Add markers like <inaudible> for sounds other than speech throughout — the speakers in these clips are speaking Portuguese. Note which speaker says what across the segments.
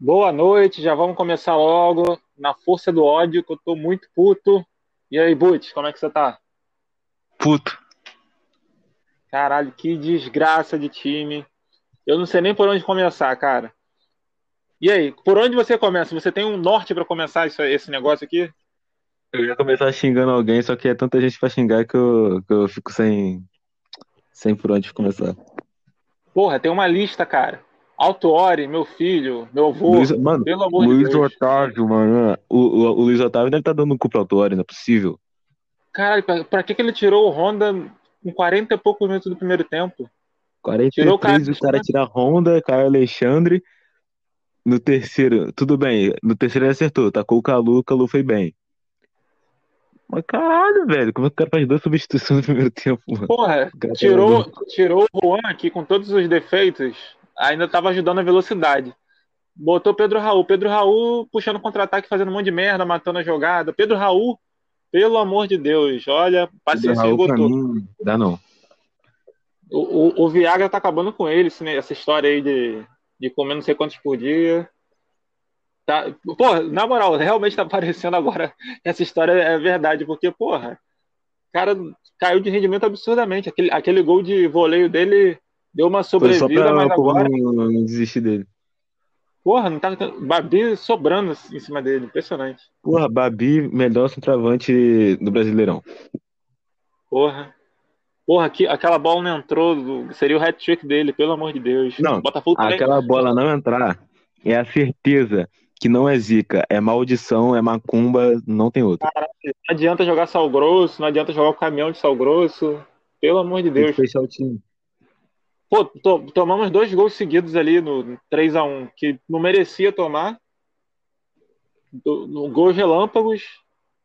Speaker 1: Boa noite, já vamos começar logo na força do ódio, que eu tô muito puto. E aí, Butch, como é que você tá?
Speaker 2: Puto.
Speaker 1: Caralho, que desgraça de time. Eu não sei nem por onde começar, cara. E aí, por onde você começa? Você tem um norte pra começar isso- esse negócio aqui?
Speaker 2: Eu ia começar xingando alguém, só que é tanta gente pra xingar que eu, que eu fico sem, sem por onde começar.
Speaker 1: Porra, tem uma lista, cara. Altuori, meu filho, meu avô,
Speaker 2: Luiz, mano,
Speaker 1: pelo amor de
Speaker 2: Luiz
Speaker 1: Deus.
Speaker 2: Otávio, mano. O, o, o Luiz Otávio deve estar dando um cu pro Autori, não é possível.
Speaker 1: Caralho, pra, pra que que ele tirou o Honda com 40 e poucos minutos do primeiro tempo?
Speaker 2: 43
Speaker 1: Tirou o cara-
Speaker 2: o cara tira a Honda, Caio Alexandre. No terceiro, tudo bem. No terceiro ele acertou, tacou o Calu, o Calu foi bem. Mas caralho, velho, como é que o cara faz duas substituições no primeiro tempo, mano?
Speaker 1: Porra,
Speaker 2: tá
Speaker 1: tirou, tirou o Juan aqui com todos os defeitos, ainda tava ajudando a velocidade. Botou Pedro Raul. Pedro Raul puxando contra-ataque, fazendo um monte de merda, matando a jogada. Pedro Raul, pelo amor de Deus, olha, paciência
Speaker 2: Raul, pra
Speaker 1: esgotou.
Speaker 2: mim, dá não.
Speaker 1: O, o, o Viagra tá acabando com ele, essa história aí de, de comer não sei quantos por dia. Tá, porra, na moral, realmente tá <laughs> parecendo agora essa história é verdade, porque, porra, o cara caiu de rendimento absurdamente. Aquele, aquele gol de voleio dele deu uma sobrevida,
Speaker 2: pra
Speaker 1: mas agora,
Speaker 2: não, não desistir dele.
Speaker 1: porra, não tá Babi sobrando em cima dele. Impressionante.
Speaker 2: Porra, Babi, melhor centroavante do Brasileirão.
Speaker 1: Porra. Porra, aqui, aquela bola não entrou, seria o hat-trick dele, pelo amor de Deus.
Speaker 2: Não,
Speaker 1: Botafogo também.
Speaker 2: Aquela bola não entrar é a certeza que não é zica, é maldição, é macumba, não tem outra.
Speaker 1: Não adianta jogar sal grosso, não adianta jogar o caminhão de sal grosso. Pelo amor de Deus.
Speaker 2: que fechar o time.
Speaker 1: Pô, to- tomamos dois gols seguidos ali no 3x1, que não merecia tomar. Do, no gol relâmpagos.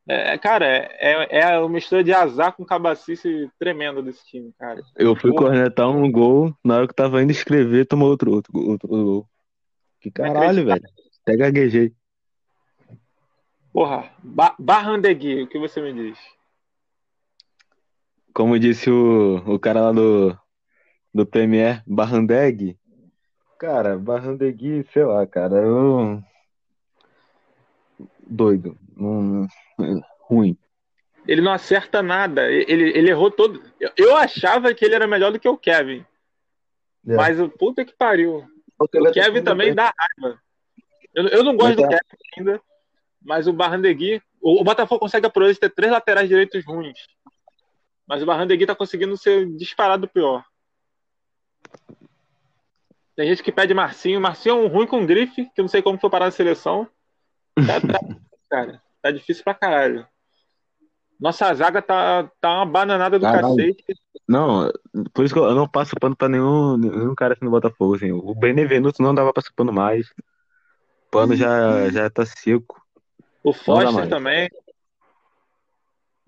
Speaker 1: É, cara, é, é é uma mistura de azar com cabacice tremenda desse time, cara.
Speaker 2: Eu fui
Speaker 1: Porra.
Speaker 2: cornetar um gol, na hora que tava indo escrever, tomou outro, outro, outro, outro gol. Que caralho, velho. Até gaguejei.
Speaker 1: Porra, ba Barrandegui, o que você me diz?
Speaker 2: Como disse o, o cara lá do, do Premier, Barrandeg. Cara, Barrandegui, sei lá, cara, eu... Doido. Não- Ruim.
Speaker 1: Ele não acerta nada. Ele, ele errou todo. Eu, eu achava que ele era melhor do que o Kevin.
Speaker 2: É.
Speaker 1: Mas o puta que pariu. O Kevin também dá raiva. Eu, eu não gosto
Speaker 2: Mas
Speaker 1: do
Speaker 2: é-
Speaker 1: Kevin ainda, mas o Barrandegui. O, o Botafogo consegue a proeza de ter três laterais direitos ruins. Mas o Barrandegui tá conseguindo ser disparado pior. Tem gente que pede Marcinho. Marcinho é um ruim com grife, que eu não sei como foi parar na seleção. Tá, tá- cara, tá difícil pra caralho. Nossa zaga tá, tá uma bananada do
Speaker 2: Caralho.
Speaker 1: cacete.
Speaker 2: Não, por isso que eu não passo pano pra nenhum, nenhum cara assim no Botafogo, assim. O Benevenuto não dava passar pano mais. O pano já, já tá seco.
Speaker 1: O Foster também.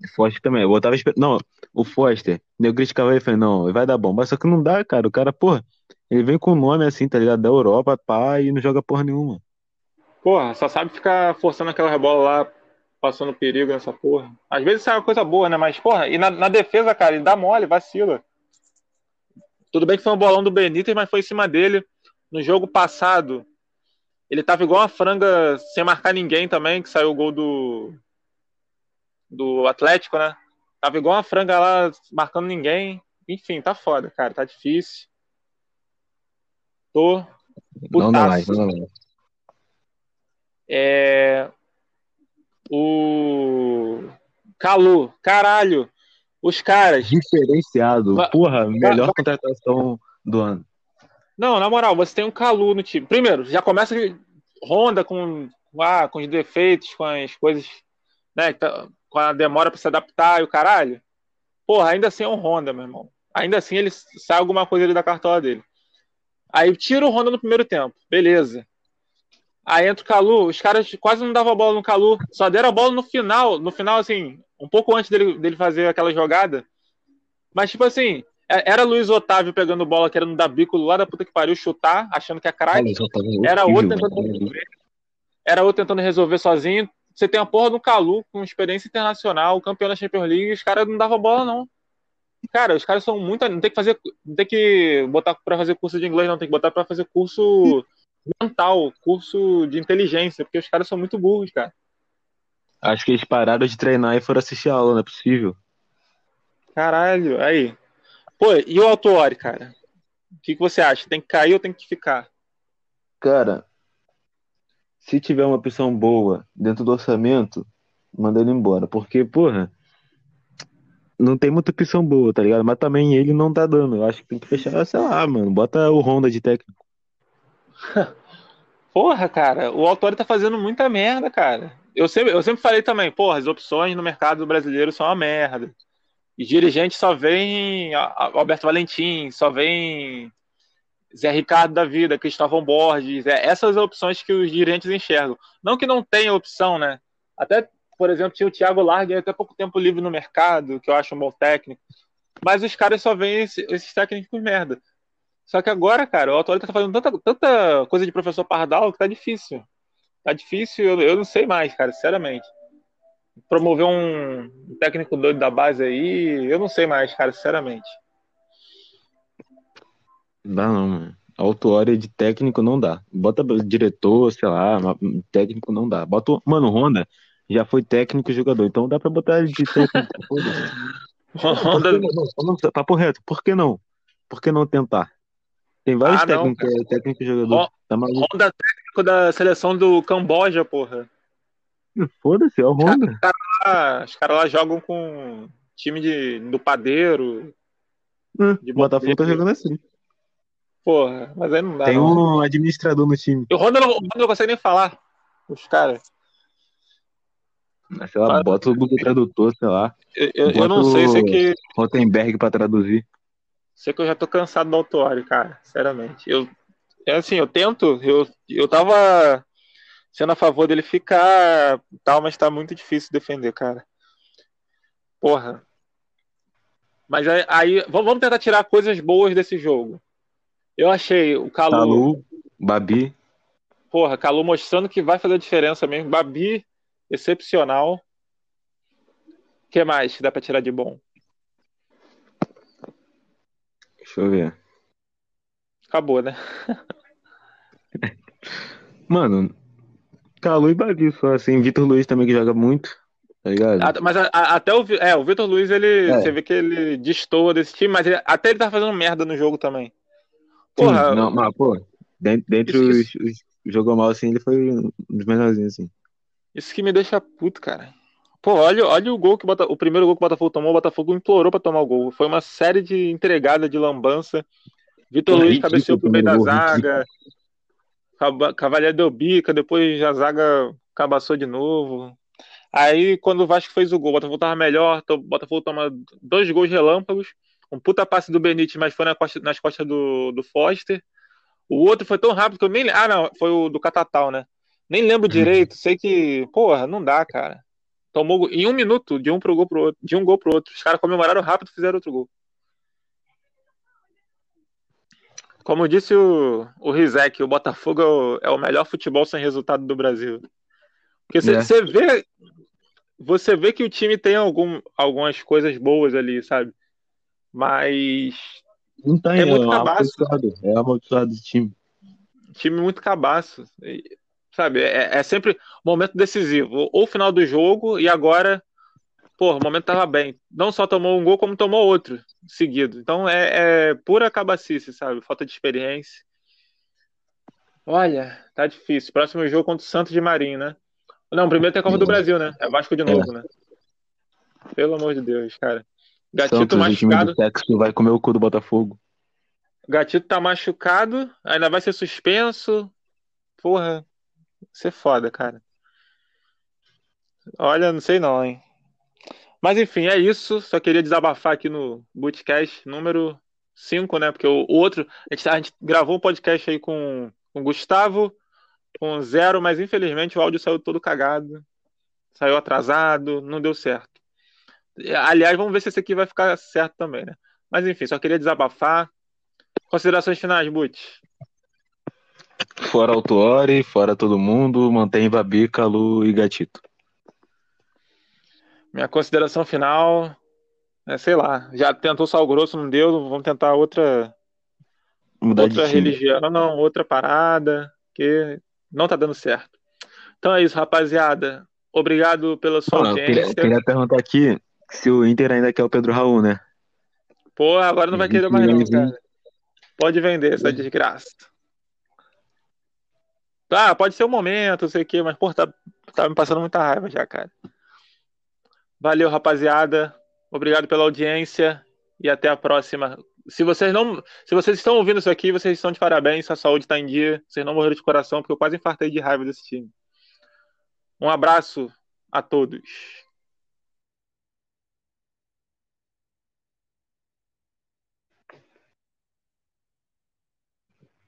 Speaker 2: O Foster também. Eu tava esperando. Não, o Foster. Eu criticava ele e falei, não, vai dar bom. Mas só que não dá, cara. O cara, porra, ele vem com o nome assim, tá ligado? Da Europa, pá, e não joga porra nenhuma.
Speaker 1: Porra, só sabe ficar forçando aquela bola lá, passando perigo nessa porra. Às vezes isso é uma coisa boa, né? Mas, porra, e na, na defesa, cara, ele dá mole, vacila. Tudo bem que foi um bolão do Benítez, mas foi em cima dele. No jogo passado, ele tava igual uma franga sem marcar ninguém também, que saiu o gol do, do Atlético, né? Tava igual uma franga lá, marcando ninguém. Enfim, tá foda, cara, tá difícil. Tô
Speaker 2: Não dá
Speaker 1: putaço.
Speaker 2: mais, não dá mais.
Speaker 1: É... O Calu, caralho, os caras.
Speaker 2: Diferenciado.
Speaker 1: Va-
Speaker 2: Porra, melhor
Speaker 1: va-
Speaker 2: contratação do ano.
Speaker 1: Não, na moral, você tem um Calu no time. Primeiro, já começa Honda com, ah, com os defeitos, com as coisas, né, tá- com a demora pra se adaptar e o caralho. Porra, ainda assim é um Honda, meu irmão. Ainda assim ele sai alguma coisa ali da cartola dele. Aí tira o Honda no primeiro tempo, beleza. Aí entra o Calu, os caras quase não davam a bola no Calu, só deram a bola no final, no final, assim, um pouco antes dele, dele fazer aquela jogada. Mas, tipo assim, é- era Luiz Otávio pegando bola, querendo dar bico lá da puta que pariu, chutar, achando que é craque. Era outro tentando resolver. Era outro tentando resolver sozinho. Você tem a porra do Calu com experiência internacional, campeão da Champions League, e os caras não davam bola, não. Cara, os caras são muito. Não tem que fazer. Não tem que botar pra fazer curso de inglês, não. Tem que botar pra fazer curso mental, curso de inteligência, porque os caras são muito burros, cara.
Speaker 2: Acho que eles pararam de treinar e foram assistir a aula, não é possível.
Speaker 1: Caralho, aí. Pô, e o Autuori, cara? O que, que você acha? Tem que cair ou tem que ficar?
Speaker 2: Cara, se tiver uma opção boa dentro do orçamento, manda ele embora. Porque, porra, não tem muita opção boa, tá ligado? Mas também ele não tá dando. Eu acho que tem que fechar, sei lá, mano. Bota o Honda de técnico. <laughs>
Speaker 1: Porra, cara, o Autori tá fazendo muita merda, cara. Eu sempre, eu sempre falei também, porra, as opções no mercado brasileiro são uma merda. E dirigente só vem Alberto Valentim, só vem Zé Ricardo da vida, Cristóvão Borges. É, essas opções que os dirigentes enxergam. Não que não tenha opção, né? Até, por exemplo, tinha o Thiago Largue até pouco tempo livre no mercado, que eu acho um bom técnico. Mas os caras só veem esses técnicos merda. Só que agora, cara, o Autori tá fazendo tanta, tanta coisa de professor Pardal que tá difícil. Tá difícil, eu, eu não sei mais, cara, sinceramente promover um técnico doido da base aí, eu não sei mais, cara, sinceramente.
Speaker 2: Dá não, mano. Autuária de técnico não dá. Bota diretor, sei lá, técnico não dá. Bota, mano, Honda já foi técnico e jogador, então dá pra botar ele de técnico. Honda... Papo reto, por que não? Por que não tentar? Tem vários ah, técnicos, não, técnico e jogador.
Speaker 1: Tá Honda técnico da seleção do Camboja, porra.
Speaker 2: Foda-se, é o Honda.
Speaker 1: Os caras lá, cara lá, jogam com time de, do padeiro.
Speaker 2: Hum, de Botafogo tá jogando assim.
Speaker 1: Porra, mas aí não dá.
Speaker 2: Tem
Speaker 1: não.
Speaker 2: um administrador no time.
Speaker 1: E o Honda não, o Honda não consegue nem falar. Os caras.
Speaker 2: Sei lá, bota o Google Tradutor, sei lá.
Speaker 1: Eu, eu, eu não sei, sei que.
Speaker 2: Rotenberg pra traduzir.
Speaker 1: Sei que eu já tô cansado do autuário, cara. Sinceramente. Eu, é assim, eu tento. Eu, eu tava sendo a favor dele ficar tal, mas tá muito difícil defender, cara. Porra. Mas aí, aí vamos tentar tirar coisas boas desse jogo. Eu achei o Calu.
Speaker 2: Calu, Babi.
Speaker 1: Porra, Calu mostrando que vai fazer diferença mesmo. Babi, excepcional. O que mais dá pra tirar de bom?
Speaker 2: Deixa eu ver.
Speaker 1: Acabou, né? <laughs>
Speaker 2: Mano, Calu e Babi só, assim. Vitor Luiz também que joga muito, tá ligado?
Speaker 1: Mas a, a, até o, é, o Vitor Luiz, ele, é. você vê que ele destoa desse time, mas ele, até ele tá fazendo merda no jogo também.
Speaker 2: Porra. Sim, não, mas, pô, dentre, dentre os, os jogou mal, assim, ele foi um dos menorzinhos, assim.
Speaker 1: Isso que me deixa puto, cara. Pô, olha, olha o gol que o, o primeiro gol que o Botafogo tomou, o Botafogo implorou pra tomar o gol. Foi uma série de entregada de lambança. Vitor Luiz cabeceou pro meio da zaga. Cavaleiro deu bica, depois a zaga cabaçou de novo. Aí, quando o Vasco fez o gol, o Botafogo tava melhor, o Botafogo toma dois gols relâmpagos, um puta passe do Benítez, mas foi nas costas do, do Foster. O outro foi tão rápido que eu nem. Ah, não, foi o do Catatal, né? Nem lembro direito, sei que. Porra, não dá, cara. Tomou em um minuto, de um, pro gol pro outro, de um gol pro outro. Os caras comemoraram rápido e fizeram outro gol. Como disse o, o Rizek, o Botafogo é o, é o melhor futebol sem resultado do Brasil. Porque você é. vê. Você vê que o time tem algum, algumas coisas boas ali, sabe? Mas.
Speaker 2: Não tem, é muito é cabaço. É amaldiçoado esse time.
Speaker 1: Time muito cabaço. Sabe? É, é sempre momento decisivo. Ou final do jogo, e agora pô, o momento tava bem. Não só tomou um gol, como tomou outro seguido. Então é, é pura cabacice, sabe? Falta de experiência. Olha, tá difícil. Próximo jogo contra o Santos de Marinho, né? Não, primeiro tem a Copa do Brasil, né? É Vasco de novo, né? Pelo amor de Deus, cara.
Speaker 2: Gatito Santos, machucado. O vai comer o cu do Botafogo.
Speaker 1: Gatito tá machucado, ainda vai ser suspenso. Porra, isso é foda, cara. Olha, não sei não, hein? Mas enfim, é isso. Só queria desabafar aqui no Bootcast número 5, né? Porque o, outro, a gente, a gente, gravou um podcast aí com, com o Gustavo, com zero, mas infelizmente o áudio saiu todo cagado. Saiu atrasado, não deu certo. Aliás, vamos ver se esse aqui vai ficar certo também, né? Mas enfim, só queria desabafar. Considerações finais, Butch.
Speaker 2: Fora Autuori, fora todo mundo, mantém Babi, Calu e Gatito.
Speaker 1: Minha consideração final é, sei lá, já tentou sal grosso, não deu, vamos tentar outra
Speaker 2: Mudar
Speaker 1: outra religião, não, outra parada. porque não tá dando certo. Então é isso, rapaziada. Obrigado pela sua
Speaker 2: eu
Speaker 1: audiência.
Speaker 2: queria, queria perguntar aqui se o Inter ainda quer o Pedro Raul, né?
Speaker 1: Pô, agora não vai querer mais não,
Speaker 2: 20 milhões,
Speaker 1: cara. Pode vender essa desgraça. Tá, pode ser um momento, não sei o quê, mas, pô, tá, tá me passando muita raiva já, cara. Valeu, rapaziada. Obrigado pela audiência e até a próxima. Se vocês não, se vocês estão ouvindo isso aqui, vocês estão de parabéns, a saúde tá em dia. Vocês não morreram de coração, porque eu quase infartei de raiva desse time. Um abraço a todos.